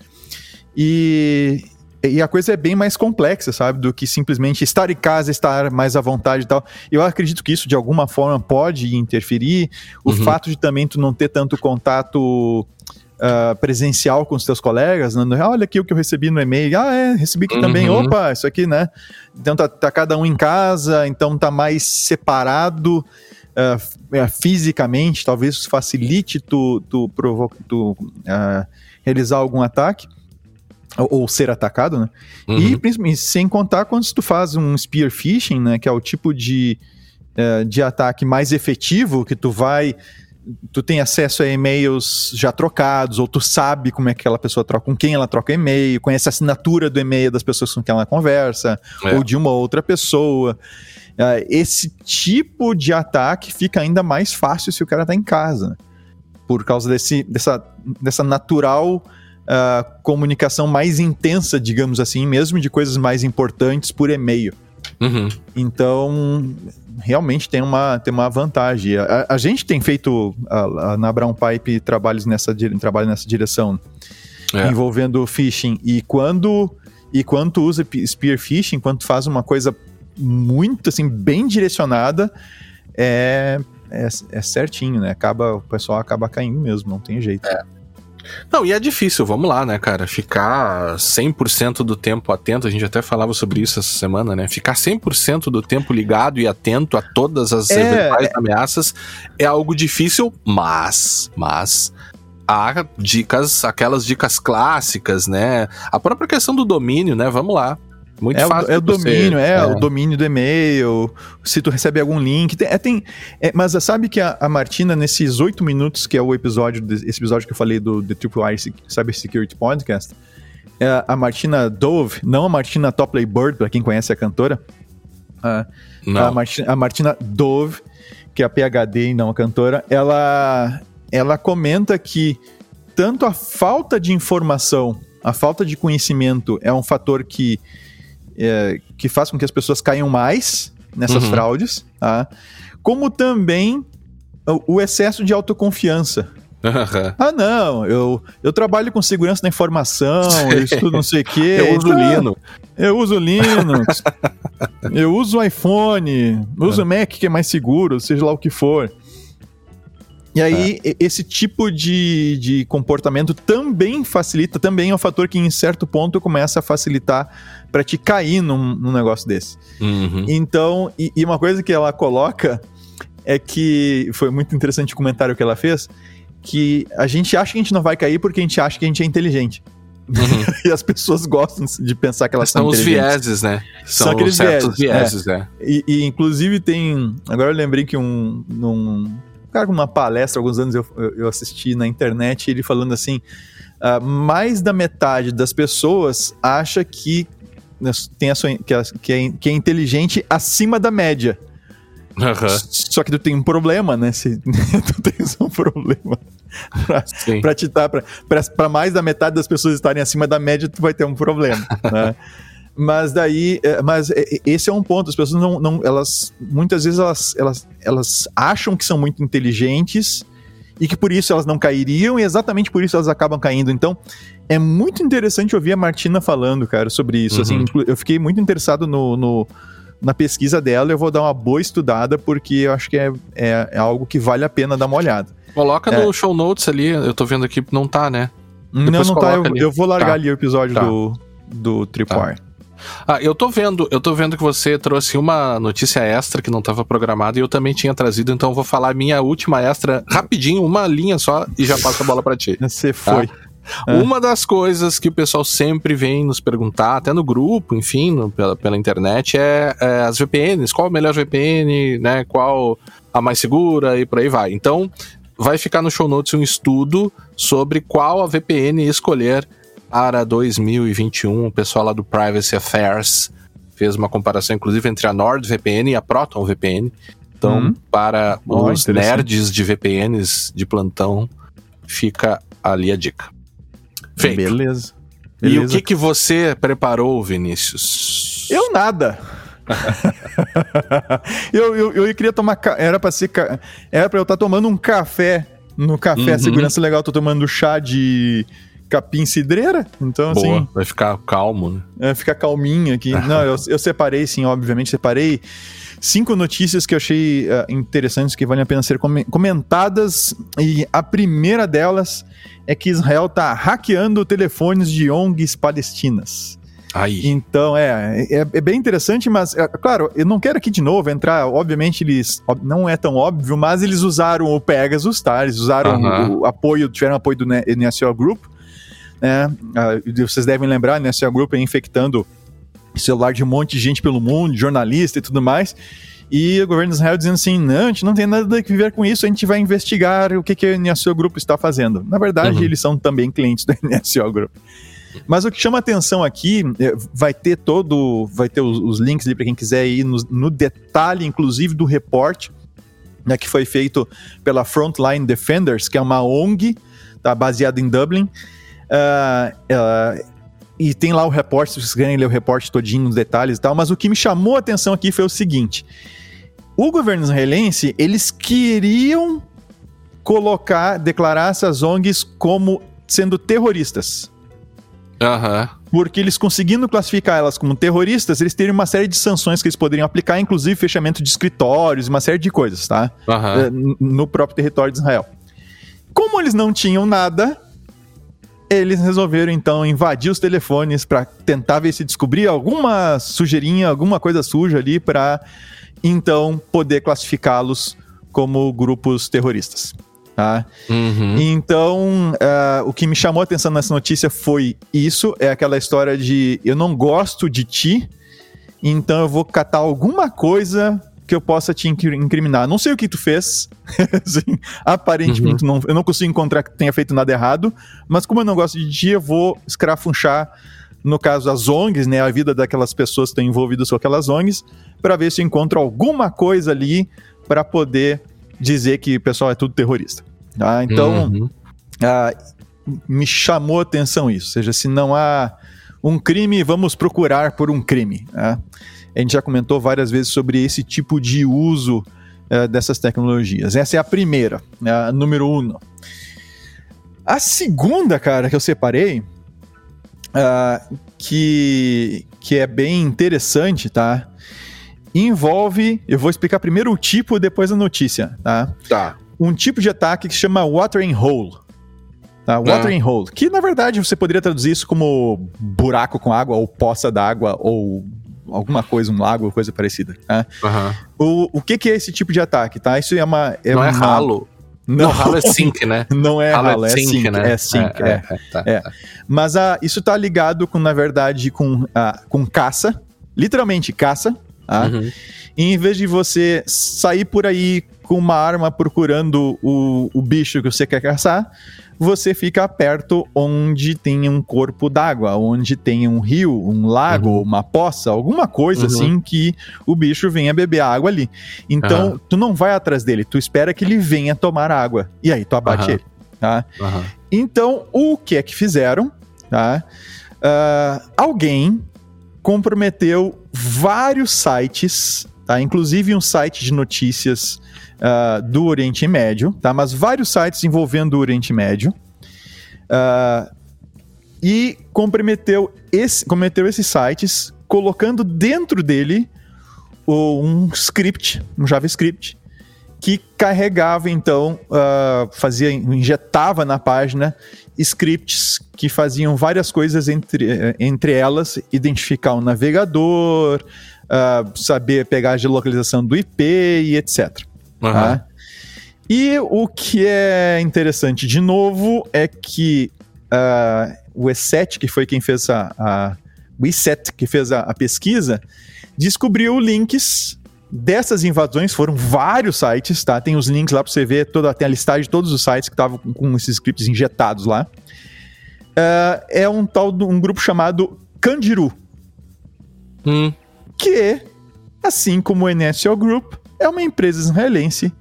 E, e a coisa é bem mais complexa, sabe? Do que simplesmente estar em casa, estar mais à vontade e tal. Eu acredito que isso de alguma forma pode interferir. O Uhum. fato de também tu não ter tanto contato ah, presencial com os teus colegas, né? Olha aqui o que eu recebi no e-mail. Ah, é, recebi aqui também. Uhum. Opa, isso aqui, né? Então tá, tá cada um em casa, então tá mais separado. ah, fisicamente, talvez isso facilite tu, tu, provo- tu ah, realizar algum ataque ou, ou ser atacado, né? Uhum. E sem contar quando tu faz um spear phishing, né, que é o tipo de, eh, de ataque mais efetivo, que tu vai, tu tem acesso a e-mails já trocados, ou tu sabe como é que aquela pessoa troca, com quem ela troca e-mail, conhece a assinatura do e-mail das pessoas com quem ela conversa, É. ou de uma outra pessoa. Eh, esse tipo de ataque fica ainda mais fácil se o cara tá em casa, por causa desse, dessa, dessa natural ah, comunicação mais intensa, digamos assim, mesmo de coisas mais importantes por e-mail. Uhum. Então, realmente tem uma, tem uma vantagem. A, a gente tem feito a- a- na Brown Pipe trabalhos nessa, trabalho nessa direção, É. envolvendo phishing. E quando, e quando tu usa spear phishing, quando tu faz uma coisa muito, assim, bem direcionada, é, é, é certinho, né? Acaba, o pessoal acaba caindo mesmo, não tem jeito. Não, e é difícil, vamos lá, né, cara? Ficar 100% do tempo atento, a gente até falava sobre isso essa semana, né? Ficar 100% do tempo ligado e atento a todas as É, eventuais ameaças é algo difícil, mas, mas há dicas, aquelas dicas clássicas, né? A própria questão do domínio, né? Vamos lá. Muito É o, fácil. é o de você- domínio, é, o domínio do e-mail, se tu recebe algum link. Tem, é, tem- é, mas sabe que a, a Martina, nesses oito minutos, que é o episódio, esse episódio que eu falei do The Triple I Cyber Security Podcast, é, a Martina Dove, não a Martina Topley Bird, para quem conhece a cantora, a, a. Martina, a Martina Dove, que é a PHD e não a cantora, ela, ela comenta que tanto a falta de informação, a falta de conhecimento é um fator que, é, que faz com que as pessoas caiam mais nessas Uhum. fraudes, tá? como também o, excesso de autoconfiança. Ah, não, eu, eu trabalho com segurança da informação, eu estudo não sei o quê. Eu uso Tá, Lino. eu uso Linux, eu uso iPhone, uso Mac que é mais seguro, seja lá o que for. E aí, e- esse tipo de, de comportamento também facilita, também é um fator que em certo ponto começa a facilitar para te cair num, num negócio desse. Uhum. Então, e, e uma coisa que ela coloca é que foi muito interessante o comentário que ela fez, que a gente acha que a gente não vai cair porque a gente acha que a gente é inteligente. Uhum. E as pessoas gostam de pensar que elas São são os inteligentes. vieses, né? São São, aqueles certos vieses, vieses, é. E, e, inclusive tem. Agora eu lembrei que um. Num, cara, numa palestra, alguns anos eu, eu, assisti na internet, ele falando assim: ah, mais da metade das pessoas acha que, né, tem a sua, que, é, que, é, que é inteligente acima da média. Aham, Só que tu tem um problema, né? Se, tu tens um problema. Pra, sim. pra te dar, pra, pra, pra mais da metade das pessoas estarem acima da média, tu vai ter um problema. né? Mas daí, é, mas é, esse é um ponto. As pessoas não, não elas, muitas vezes elas, elas, elas acham que são muito inteligentes e que por isso elas não cairiam e exatamente por isso elas acabam caindo. Então, é muito interessante ouvir a Martina falando, cara, sobre isso. Uhum. Assim, eu fiquei muito interessado no, no- na pesquisa dela. Eu vou dar uma boa estudada porque eu acho que é, é, é algo que vale a pena dar uma olhada. Coloca É. no show notes ali, eu tô vendo aqui, não tá, né? não, Depois não tá. Eu, eu vou largar Tá. ali o episódio Tá. do, do Tripwire. Ah, eu tô vendo, eu tô vendo que você trouxe uma notícia extra que não estava programada e eu também tinha trazido, então eu vou falar minha última extra rapidinho, uma linha só e já passo a bola para ti. Você foi. Tá? É. Uma das coisas que o pessoal sempre vem nos perguntar, até no grupo, enfim, no, pela, pela internet, é, é, as VPNs. Qual a melhor VPN, né? Qual a mais segura e por aí vai. Então, vai ficar no show notes um estudo sobre qual a VPN escolher para 2021. O pessoal lá do Privacy Affairs fez uma comparação, inclusive, entre a NordVPN e a ProtonVPN. Então, hum. para oh, os nerds de VPNs de plantão, fica ali a dica. Feito. Beleza. Beleza. E o que, que você preparou, Vinícius? Eu nada. eu, eu, eu queria tomar. Era pra ser. Era pra eu estar tá tomando um café. No café uhum. Segurança Legal, tô tomando chá de capim cidreira. Então, Boa, assim. Vai ficar calmo, né? É, ficar calminho aqui. Não, eu, eu separei, sim, obviamente, separei cinco notícias que eu achei uh, interessantes que valem a pena ser comentadas. E a primeira delas é que Israel está hackeando telefones de ONGs palestinas. Aí. Então, é, é, é, bem interessante, mas, é, claro, eu não quero aqui de novo entrar, obviamente eles, não é tão óbvio, mas eles usaram o Pegasus, tá? Eles usaram o, o, apoio, tiveram apoio do NSO Group, né? Uh, vocês devem lembrar, o NSO Group é infectando celular de um monte de gente pelo mundo, jornalista e tudo mais, e o governo de Israel dizendo assim: não, a gente não tem nada que ver com isso, a gente vai investigar o que, que o NSO Grupo está fazendo. Na verdade, uhum. eles são também clientes do NSO Grupo. Mas o que chama atenção aqui, é, vai ter todo, vai ter os, os links ali para quem quiser ir no, no, detalhe, inclusive, do reporte, né, que foi feito pela Frontline Defenders, que é uma ONG, tá, baseada em Dublin. Uh, uh, e tem lá o reporte, se vocês querem ler o reporte todinho, nos detalhes e tal, mas o que me chamou a atenção aqui foi o seguinte: o governo israelense, eles queriam colocar, declarar essas ONGs como sendo terroristas. Aham. Uhum. Porque eles conseguindo classificar elas como terroristas, eles teriam uma série de sanções que eles poderiam aplicar, inclusive fechamento de escritórios, uma série de coisas, tá? Uhum. No próprio território de Israel. Como eles não tinham nada, eles resolveram então invadir os telefones para tentar ver se descobria alguma sujeirinha, alguma coisa suja ali para então poder classificá-los como grupos terroristas. Tá? Uhum. Então, uh, o que me chamou a atenção nessa notícia foi isso: é aquela história de eu não gosto de ti, então eu vou catar alguma coisa que eu possa te incriminar. Não sei o que tu fez, assim, aparentemente uhum. não, eu não consigo encontrar que tenha feito nada errado, mas como eu não gosto de ti, eu vou escrafunchar no caso as ONGs, né, a vida daquelas pessoas que estão envolvidas com aquelas ONGs, para ver se eu encontro alguma coisa ali para poder dizer que o pessoal é tudo terrorista. Tá? Então, uhum. ah, me chamou a atenção isso. Ou seja, se não há um crime, vamos procurar por um crime. Tá? A gente já comentou várias vezes sobre esse tipo de uso uh, dessas tecnologias. Essa é a primeira, né, a número um. A segunda, cara, que eu separei, uh, que, que é bem interessante, tá? Envolve. Eu vou explicar primeiro o tipo, depois a notícia, tá? Tá. Um tipo de ataque que se chama watering hole. Tá? Watering ah. hole. Que na verdade você poderia traduzir isso como buraco com água, ou poça d'água, ou alguma coisa, um lago, coisa parecida. Né? Uhum. O, o que, que, é esse tipo de ataque, tá? Isso é uma. É Não é uma... é ralo. Não, não ralo é sync, né? Não é ralo, é ralo é, sync, sync, né? É sync, é. é, é, tá, é. Tá. Mas ah, isso tá ligado com, na verdade, com, ah, com caça. Literalmente caça. Tá? Uhum. E em vez de você sair por aí com uma arma procurando o, o bicho que você quer caçar, você fica perto onde tem um corpo d'água, onde tem um rio, um lago, uhum. uma poça, alguma coisa uhum. assim que o bicho venha beber água ali. Então, uhum. tu não vai atrás dele, tu espera que ele venha tomar água. E aí tu abate ele. Tá? Então, o que é que fizeram? Tá? Uh, alguém comprometeu vários sites, tá? inclusive um site de notícias uh, do Oriente Médio, tá? Mas vários sites envolvendo o Oriente Médio. Uh, e comprometeu, esse, comprometeu esses sites colocando dentro dele um script, um JavaScript, que carregava então, uh, fazia, injetava na página scripts que faziam várias coisas entre, entre elas, identificar o navegador, uh, saber pegar a geolocalização do IP e etc. Uhum. Tá? E o que é interessante de novo é que uh, o E7, que foi quem fez a, a o E7, que fez a, a pesquisa, descobriu links dessas invasões, foram vários sites, tá? Tem os links lá para você ver, toda, tem a listagem de todos os sites que estavam com, com, esses scripts injetados lá. Uh, é um tal de um grupo chamado Candiru. Hum. Que, assim como o NSO Group, é uma empresa israelense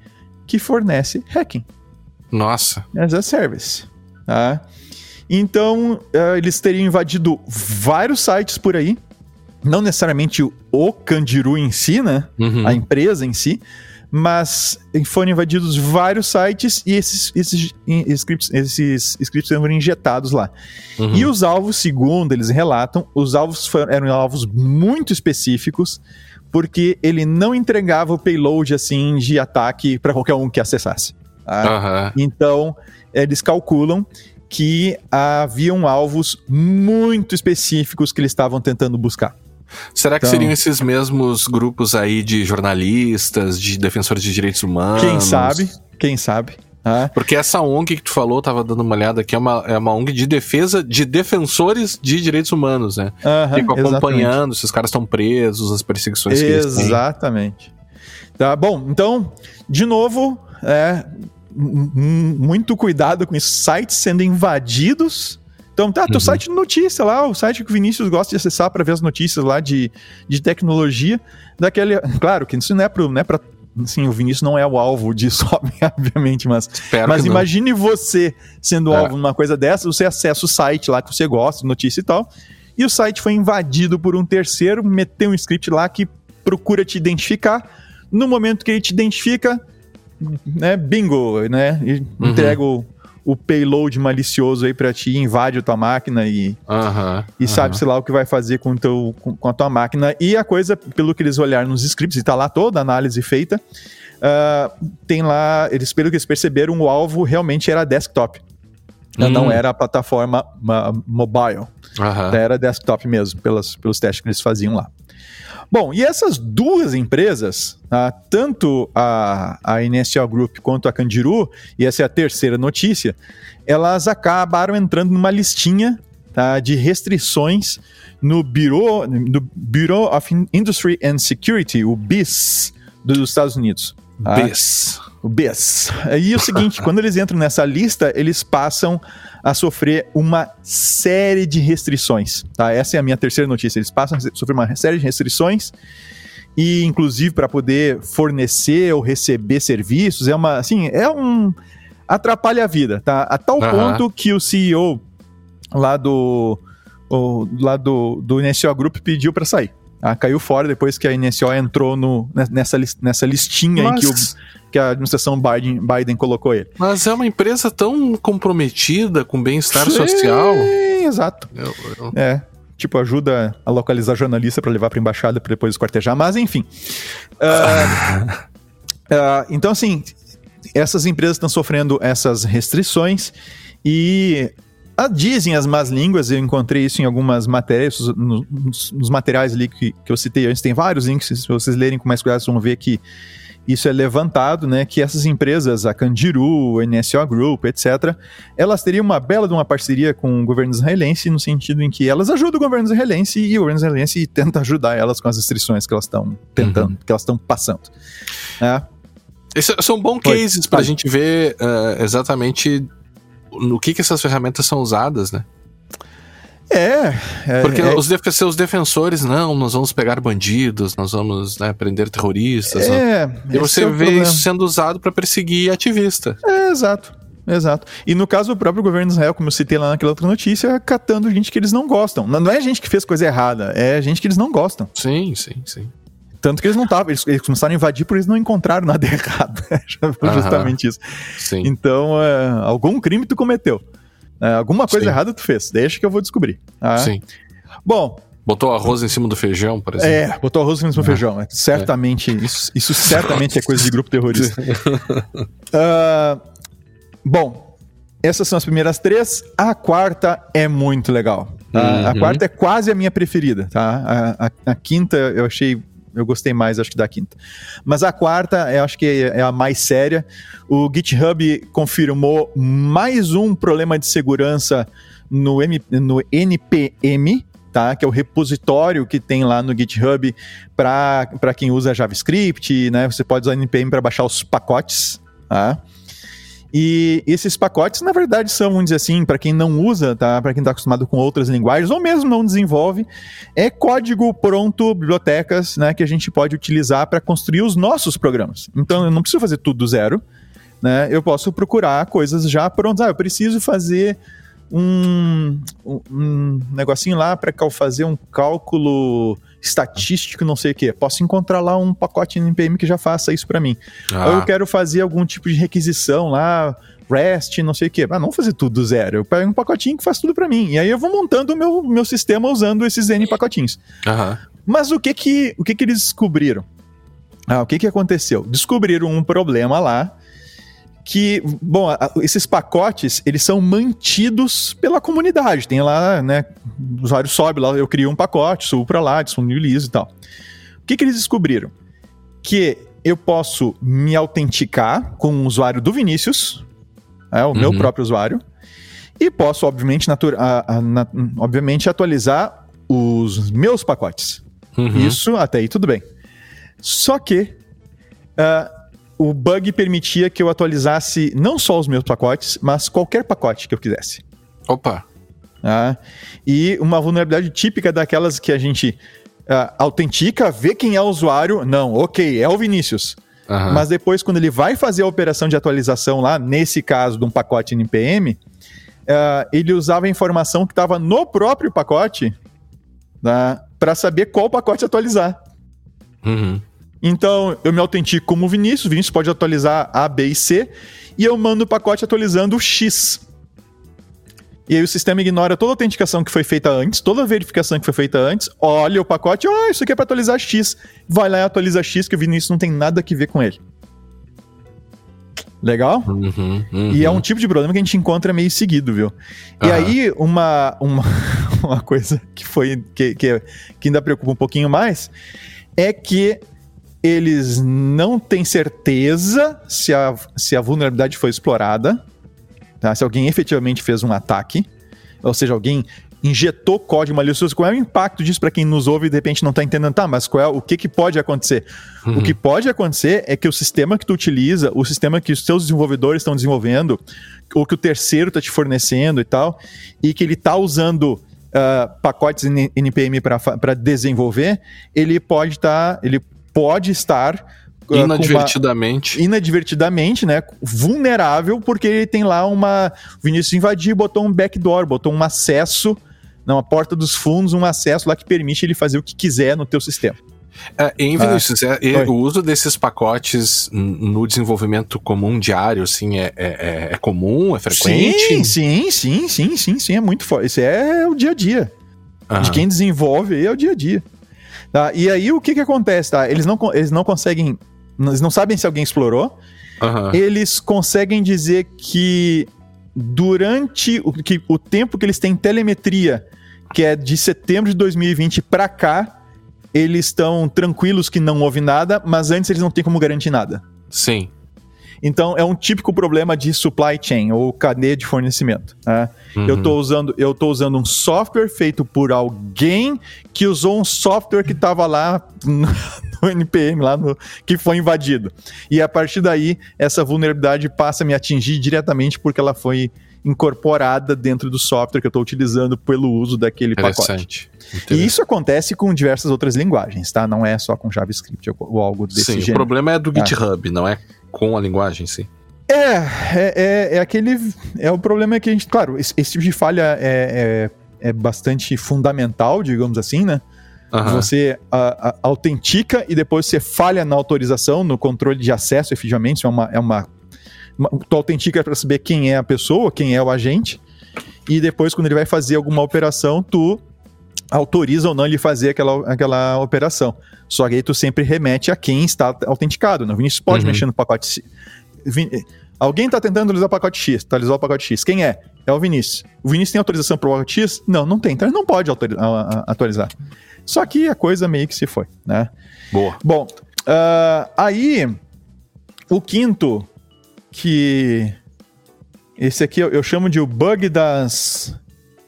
que fornece hacking. Nossa. As a service. Tá? Então, uh, eles teriam invadido vários sites por aí. Não necessariamente o Candiru em si, né? Uhum. A empresa em si. Mas foram invadidos vários sites e esses, esses, scripts, esses scripts foram injetados lá. Uhum. E os alvos, segundo eles relatam, os alvos foram, eram alvos muito específicos, porque ele não entregava o payload assim de ataque para qualquer um que acessasse. Tá? Uhum. Então, eles calculam que haviam alvos muito específicos que eles estavam tentando buscar. Será que então, seriam esses mesmos grupos aí de jornalistas, de defensores de direitos humanos? Quem sabe? Quem sabe? Ah. Porque essa ONG que tu falou, tava dando uma olhada aqui, é uma, é uma ONG de defesa de defensores de direitos humanos, né? Uhum, Fico acompanhando exatamente. se os caras estão presos, as perseguições exatamente. que eles têm. Exatamente. Tá bom, então, de novo, é, muito cuidado com os sites sendo invadidos. Então, tá, teu uhum. site de notícia lá, o site que o Vinícius gosta de acessar para ver as notícias lá de, de tecnologia. Daquele. Claro que isso não é para. Não é pra, assim, o Vinícius não é o alvo disso, obviamente, mas, mas imagine você sendo é. alvo numa coisa dessa, você acessa o site lá que você gosta, notícia e tal, e o site foi invadido por um terceiro, meteu um script lá que procura te identificar. No momento que ele te identifica, né, bingo, né? E uhum. O, payload malicioso aí pra ti, invade a tua máquina e, uhum. e uhum. sabe-se lá o que vai fazer com, teu, com, com, a tua máquina. E a coisa, pelo que eles olharam nos scripts, e tá lá toda a análise feita, uh, tem lá, eles, pelo que eles perceberam, o alvo realmente era desktop. Hum. Não era a plataforma uh, mobile. Era desktop mesmo, pelas, pelos testes que eles faziam lá. Bom, e essas duas empresas, tá? tanto a, a NSO Group quanto a Candiru, e essa é a terceira notícia, elas acabaram entrando numa listinha tá? de restrições no Bureau, no Bureau of Industry and Security, o BIS, dos Estados Unidos. Tá? BIS. O BIS. E o seguinte, quando eles entram nessa lista, eles passam a sofrer uma série de restrições. Tá? Essa é a minha terceira notícia. Eles passam a sofrer uma série de restrições e inclusive para poder fornecer ou receber serviços é uma assim é um atrapalha a vida tá a tal uhum. ponto que o CEO lá do o, lá do do NSO Group pediu para sair ah, caiu fora depois que a NSO entrou no, nessa, nessa listinha Mas... em que o que a administração Biden, Biden colocou ele. Mas é uma empresa tão comprometida com bem-estar social. Exato. Eu, eu... É. Tipo, ajuda a localizar jornalista para levar para embaixada para depois esquartejar, mas enfim. Uh, uh, então, assim, essas empresas estão sofrendo essas restrições e ah, dizem as más línguas, eu encontrei isso em algumas matérias, nos, nos materiais ali que, que eu citei antes, tem vários links, se vocês lerem com mais cuidado, vocês vão ver que isso é levantado, né, que essas empresas, a Candiru, a NSO Group, etc., elas teriam uma bela de uma parceria com o governo israelense, no sentido em que elas ajudam o governo israelense e o governo israelense tenta ajudar elas com as restrições que elas estão tentando, uhum. que elas estão passando. É. Esses são bons cases para a gente ver uh, exatamente no que, que essas ferramentas são usadas, né? É, é porque é, os, seus defensores, não, nós vamos pegar bandidos, nós vamos né, prender terroristas. É, e você é vê isso sendo usado para perseguir ativista. É, exato. Exato. E no caso do próprio governo de Israel, como eu citei lá naquela outra notícia, catando gente que eles não gostam. Não é gente que fez coisa errada, é gente que eles não gostam. Sim, sim, sim. Tanto que eles não estavam, eles, eles, começaram a invadir por eles não encontraram nada errado. Justamente isso. Sim. Então, é, algum crime tu cometeu. É, alguma coisa Sim. errada tu fez, deixa que eu vou descobrir. Ah. Sim. Bom, Botou arroz em cima do feijão, por exemplo. É, botou arroz em cima do feijão. É, certamente, Isso, isso certamente é coisa de grupo terrorista. Uh, bom, essas são as primeiras três. A quarta é muito legal. Tá? Uhum. A quarta é quase a minha preferida, tá? A, a, a, quinta eu achei. Eu gostei mais, acho que da quinta. Mas a quarta, eu acho que é, a mais séria. O GitHub confirmou mais um problema de segurança no, M, no NPM, tá? Que é o repositório que tem lá no GitHub para quem usa JavaScript, né? Você pode usar NPM para baixar os pacotes, tá? E esses pacotes, na verdade, são, vamos dizer assim, para quem não usa, tá? Para quem está acostumado com outras linguagens, ou mesmo não desenvolve, é código pronto, bibliotecas, né? Que a gente pode utilizar para construir os nossos programas. Então, eu não preciso fazer tudo do zero, né? Eu posso procurar coisas já prontas. Ah, eu preciso fazer um, um negocinho lá para fazer um cálculo estatístico, não sei o que. Posso encontrar lá um pacote NPM que já faça isso para mim. Ah. Ou eu quero fazer algum tipo de requisição lá, REST, não sei o que. Ah, não fazer tudo do zero. Eu pego um pacotinho que faz tudo para mim. E aí eu vou montando o meu, meu sistema usando esses N pacotinhos. Mas o que que, o que que eles descobriram? Ah, o que que aconteceu? Descobriram um problema lá que, bom, esses pacotes, eles são mantidos pela comunidade. Tem lá, né, o usuário sobe lá, eu crio um pacote, subo para lá, disponibilizo e tal. O que, que eles descobriram? Que eu posso me autenticar com o usuário do Vinícius, é, o uhum. meu próprio usuário, e posso, obviamente, a, a, na, obviamente, atualizar os meus pacotes. Uhum. Isso, até aí tudo bem. Só que uh, o bug permitia que eu atualizasse não só os meus pacotes, mas qualquer pacote que eu quisesse. Opa! Ah, e uma vulnerabilidade típica daquelas que a gente uh, autentica, vê quem é o usuário. Não, ok, é o Vinícius. Uhum. Mas depois, quando ele vai fazer a operação de atualização lá, nesse caso de um pacote NPM, ah, ele usava a informação que estava no próprio pacote né, para saber qual pacote atualizar. Uhum. Então, eu me autentico como Vinícius, o Vinícius pode atualizar A, B e C, e eu mando o pacote atualizando o X. E aí o sistema ignora toda a autenticação que foi feita antes, toda a verificação que foi feita antes, olha o pacote, oh, isso aqui é para atualizar X. Vai lá e atualiza X, que o Vinícius não tem nada a ver com ele. Legal? Uhum, uhum. E é um tipo de problema que a gente encontra meio seguido, viu? Uhum. E aí, uma, uma, uma coisa que foi que, que, que ainda preocupa um pouquinho mais é que eles não têm certeza se a, se a vulnerabilidade foi explorada, tá? se alguém efetivamente fez um ataque, ou seja, alguém injetou código malicioso, qual é o impacto disso para quem nos ouve e de repente não está entendendo, tá, mas qual é, o que, que pode acontecer? Uhum. O que pode acontecer é que o sistema que tu utiliza, o sistema que os seus desenvolvedores estão desenvolvendo, ou que o terceiro está te fornecendo e tal, e que ele está usando uh, pacotes NPM para desenvolver, ele pode estar, tá, ele pode estar uh, inadvertidamente. Uma, inadvertidamente, né? Vulnerável, porque ele tem lá uma. O Vinícius invadiu, botou um backdoor, botou um acesso, não, a porta dos fundos, um acesso lá que permite ele fazer o que quiser no teu sistema. É, em Vinícius, ah, é, o uso desses pacotes no desenvolvimento comum diário, assim, é, é, é, é comum, é frequente? Sim, sim, sim, sim, sim, sim, é muito forte. Isso é o dia a dia. De quem desenvolve é o dia a dia. Tá? E aí o que que acontece, tá? Eles não, eles não conseguem, eles não sabem se alguém explorou. Uhum. Eles conseguem dizer que durante o, que, o tempo que eles têm telemetria, que é de setembro de 2020 para cá, eles estão tranquilos que não houve nada, mas antes eles não têm como garantir nada. Sim. Então é um típico problema de supply chain ou cadeia de fornecimento. Né? Uhum. Eu estou usando, eu tô usando um software feito por alguém que usou um software que estava lá no, no NPM, lá no, que foi invadido. E a partir daí, essa vulnerabilidade passa a me atingir diretamente porque ela foi incorporada dentro do software que eu estou utilizando pelo uso daquele pacote. E isso acontece com diversas outras linguagens, tá? Não é só com JavaScript ou algo desse Sim, gênero. o problema é do ah. GitHub, não é com a linguagem em si. É, é, é, é, aquele. É o problema que a gente. Claro, esse, esse tipo de falha é, é, é, bastante fundamental, digamos assim, né? Uhum. Você a, a, autentica e depois você falha na autorização, no controle de acesso, efetivamente. Isso é uma. É uma tu autentica para saber quem é a pessoa, quem é o agente. E depois, quando ele vai fazer alguma operação, tu autoriza ou não ele fazer aquela, aquela operação. Só que aí tu sempre remete a quem está autenticado. Né? O Vinícius pode Uhum. mexer no pacote. X. Vin- Alguém está tentando atualizar o pacote X, atualizar o pacote X. Quem é? É o Vinícius. O Vinícius tem autorização para o pacote X? Não, não tem. Então ele não pode atualizar. Só que a coisa meio que se foi, né? Boa. Bom, ah, aí o quinto, que esse aqui eu, eu chamo de o bug das,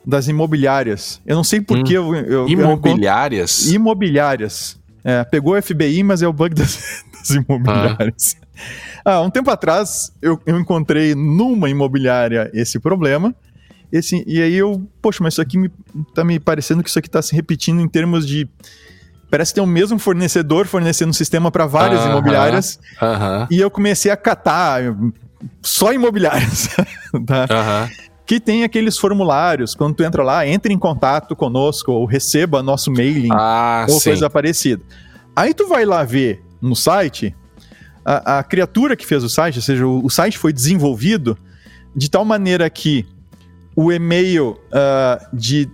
das imobiliárias. Eu não sei por Hum. que eu, eu, eu encontro- Imobiliárias. imobiliárias. É, pegou o FBI, mas é o bug das, das imobiliárias. Ah, um tempo atrás eu, eu encontrei numa imobiliária esse problema. Esse, e aí eu, poxa, mas isso aqui me, tá me parecendo que isso aqui tá se repetindo em termos de. Parece ter o mesmo fornecedor fornecendo um sistema para várias Aham. imobiliárias. Aham. E eu comecei a catar só imobiliárias. tá? Aham. Que tem aqueles formulários, quando tu entra lá, entre em contato conosco ou receba nosso mailing Ah, ou sim. coisa parecida. Aí tu vai lá ver no site, a, a criatura que fez o site, ou seja, o, o site foi desenvolvido de tal maneira que o e-mail ah, de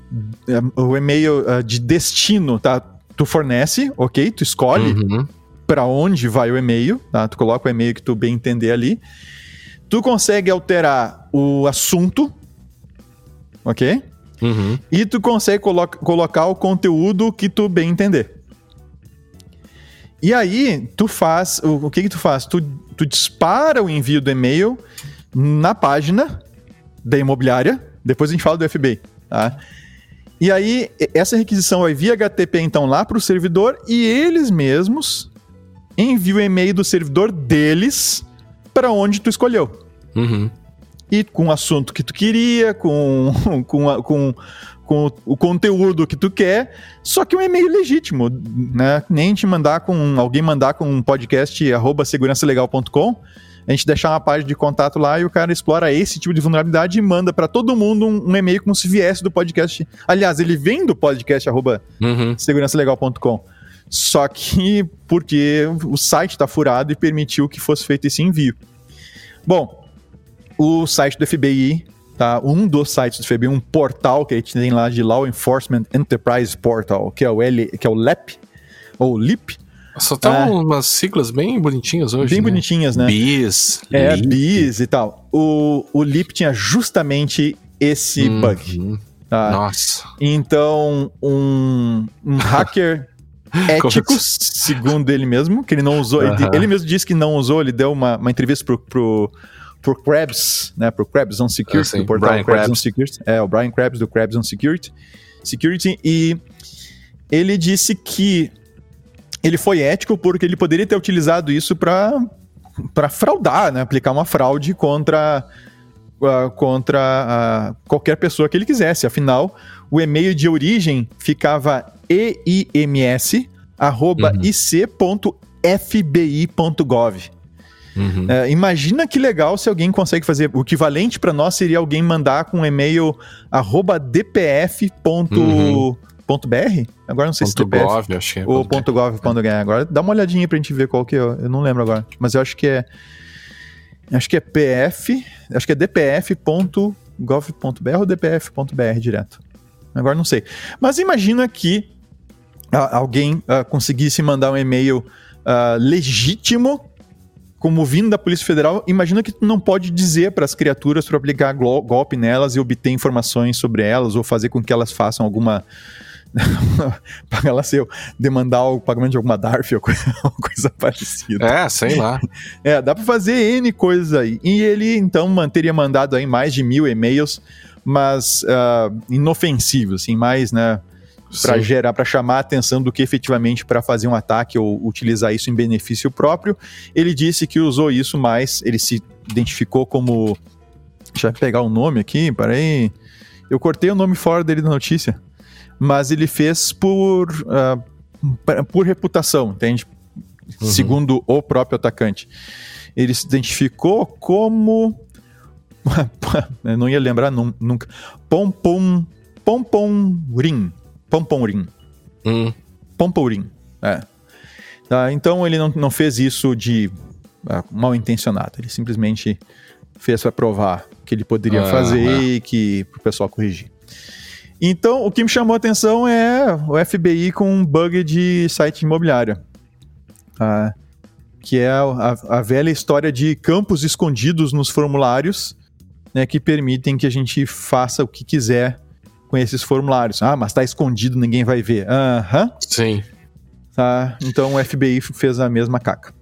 ah, o e-mail ah, de destino, tá? Tu fornece, ok? Tu escolhe Uhum. para onde vai o e-mail, tá? Tu coloca o e-mail que tu bem entender ali. Tu consegue alterar o assunto, ok? Uhum. E tu consegue colo- colocar o conteúdo que tu bem entender. E aí, tu faz. O, o que que tu faz? Tu, tu dispara o envio do e-mail na página da imobiliária. Depois a gente fala do FBI, tá? E aí, essa requisição vai via HTTP, então, lá para o servidor e eles mesmos enviam o e-mail do servidor deles para onde tu escolheu Uhum. e com o assunto que tu queria, com, com, a- com, com o conteúdo que tu quer, só que um e-mail legítimo, né? Nem te mandar com alguém mandar com um podcast arroba segurançalegal.com, a gente deixar uma página de contato lá e o cara explora esse tipo de vulnerabilidade e manda para todo mundo um, um e-mail como se viesse do podcast. Aliás, ele vem do podcast arroba Uhum. segurançalegal.com. Só que porque o site está furado e permitiu que fosse feito esse envio. Bom, o site do FBI, tá? Um dos sites do FBI, um portal que a gente tem lá de Law Enforcement Enterprise Portal, que é o L, que é o LEP ou LIP, Só tá Ah. umas siglas bem bonitinhas hoje. bem né? bonitinhas, né? BIS. É, LIP. BIS e tal. O, o LIP tinha justamente esse Uhum. bug. Tá? Nossa. Então, um, um hacker ético, segundo ele mesmo, que ele não usou. ele- Aham. Ele, mesmo disse que não usou, ele deu uma, uma entrevista pro, pro, pro Krebs, né? Pro Krebs on Security, Ah, do portal Brian Krebs on. Security. É, o Brian Krebs do Krebs on Security. Security. E ele disse que ele foi ético porque ele poderia ter utilizado isso para para fraudar, né? Aplicar uma fraude contra ah, contra ah, qualquer pessoa que ele quisesse. Afinal, o e-mail de origem ficava eims arroba Uhum. ic.fbi.gov. Uhum. É, imagina que legal se alguém consegue fazer. O equivalente para nós seria alguém mandar com um e-mail arroba dpf.br. Agora não sei se Ponto DPF .gov, acho que é. ou ponto .gov.br. Agora dá uma olhadinha pra gente ver qual que é. Eu não lembro agora. Mas eu acho que é. Acho que é pf. Acho que é dpf.gov.br ou dpf.br direto. Agora não sei. Mas imagina que alguém ah, conseguisse mandar um e-mail ah, legítimo, como vindo da Polícia Federal. Imagina que tu não pode dizer para as criaturas para aplicar golpe nelas e obter informações sobre elas ou fazer com que elas façam alguma para ela ser demandar o pagamento de alguma DARF ou coisa, coisa parecida. É, sei lá. É, dá para fazer N coisas aí. E ele, então, teria mandado aí mais de mil e-mails, mas ah, inofensivos, assim, mais, né, para gerar, para chamar a atenção do que efetivamente para fazer um ataque ou utilizar isso em benefício próprio. Ele disse que usou isso mais, ele se identificou como. Deixa eu pegar o nome aqui, peraí. Eu cortei o nome fora dele da notícia. Mas ele fez por, ah, pra- por reputação, entende? Uhum. Segundo o próprio atacante. Ele se identificou como. Eu não ia lembrar num- nunca. Pompom. Pomporim. Pomporim. Hum. Pomporim. É. Tá, então ele não, não fez isso de ah, mal intencionado. Ele simplesmente fez para provar que ele poderia Ah, fazer é. e que o pessoal corrigir. Então, o que me chamou a atenção é o FBI com um bug de site imobiliário. Ah, que é a, a, velha história de campos escondidos nos formulários, né, que permitem que a gente faça o que quiser com esses formulários. Ah, mas está escondido, ninguém vai ver. Aham. Sim. Tá? Então o FBI fez a mesma caca.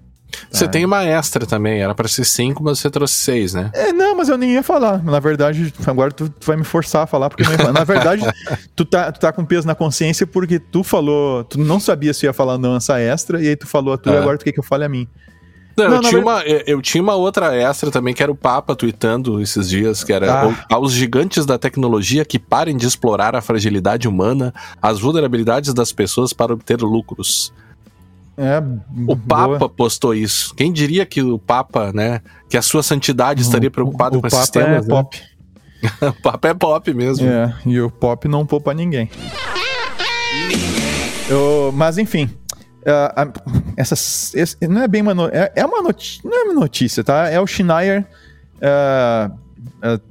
Você tem uma extra também, era para ser cinco, mas você trouxe seis, né? É, não, mas eu nem ia falar. Na verdade, agora tu, tu vai me forçar a falar, porque não Na verdade, tu tá, tu tá com peso na consciência porque tu falou, tu não sabia se ia falar não essa extra, e aí tu falou a tua, é. agora tu quer que eu fale a mim. Não, não, eu, tinha uma, eu tinha uma outra extra também, que era o Papa tweetando esses dias, que era ah. aos gigantes da tecnologia que parem de explorar a fragilidade humana, as vulnerabilidades das pessoas para obter lucros. É, o Papa boa. postou isso. Quem diria que o Papa, né, que a sua santidade estaria preocupado o, o com esses temas? É né? pop. o Papa é pop mesmo. É, e o pop não poupa ninguém. Eu, mas enfim, uh, essas, esse, não é bem uma no, é, é, uma notícia, não é uma notícia, tá? É o Schneier uh, uh,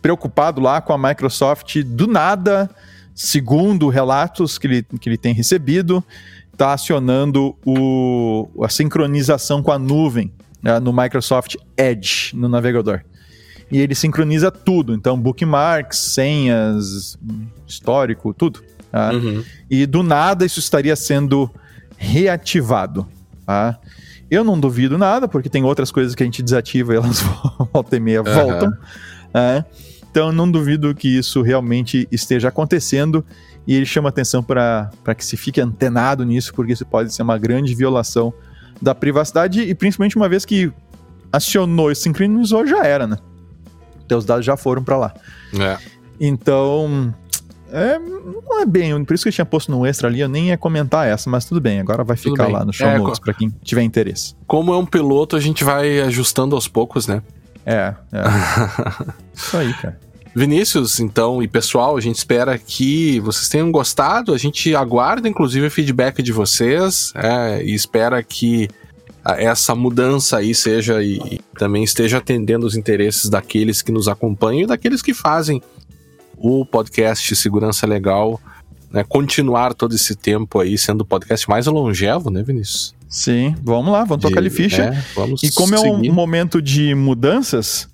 preocupado lá com a Microsoft do nada, segundo relatos que ele, que ele tem recebido, está acionando o, a sincronização com a nuvem né, no Microsoft Edge, no navegador. E ele sincroniza tudo, então bookmarks, senhas, histórico, tudo. Tá? Uhum. E do nada isso estaria sendo reativado. Tá? Eu não duvido nada, porque tem outras coisas que a gente desativa e elas volta e meia uhum. voltam. Tá? Então não duvido que isso realmente esteja acontecendo e ele chama atenção para que se fique antenado nisso, porque isso pode ser uma grande violação da privacidade e principalmente uma vez que acionou e sincronizou, já era, né? Teus dados já foram para lá. É. Então, é, não é bem, por isso que eu tinha posto no extra ali, eu nem ia comentar essa, mas tudo bem, agora vai ficar lá no show é, notes para quem tiver interesse. Como é um piloto, a gente vai ajustando aos poucos, né? É, é. isso aí, cara. Vinícius, então, e pessoal, a gente espera que vocês tenham gostado. A gente aguarda, inclusive, o feedback de vocês é, e espera que essa mudança aí seja e, e, também esteja atendendo os interesses daqueles que nos acompanham e daqueles que fazem o podcast Segurança Legal né, continuar todo esse tempo aí sendo o podcast mais longevo, né, Vinícius? Sim, vamos lá, vamos de, tocar ali ficha. É, e como seguir. é um momento de mudanças,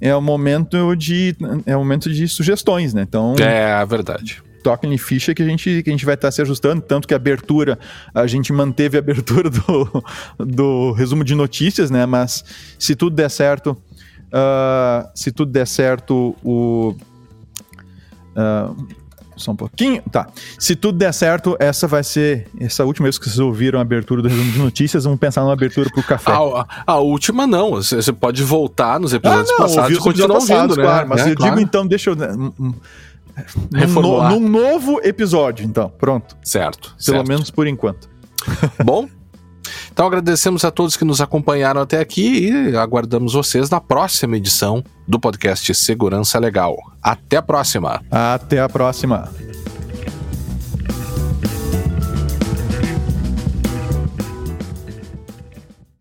é o momento de é o momento de sugestões, né? Então é a verdade. Toquem em ficha que a gente que a gente vai estar se ajustando, tanto que a abertura a gente manteve a abertura do, do resumo de notícias, né? Mas se tudo der certo, uh, se tudo der certo, o uh, só um pouquinho. Tá. Se tudo der certo, essa vai ser. Essa última vez que vocês ouviram a abertura do resumo de notícias, vamos pensar numa abertura pro café. A, a última não. Você pode voltar nos episódios ah, não, passados e continuar ouvindo, né? Claro, mas é, eu claro. digo então, deixa eu. Reformular. Num, num novo episódio, então. Pronto. Certo. Pelo certo. menos por enquanto. Bom, então agradecemos a todos que nos acompanharam até aqui e aguardamos vocês na próxima edição do podcast Segurança Legal. Até a próxima. Até a próxima.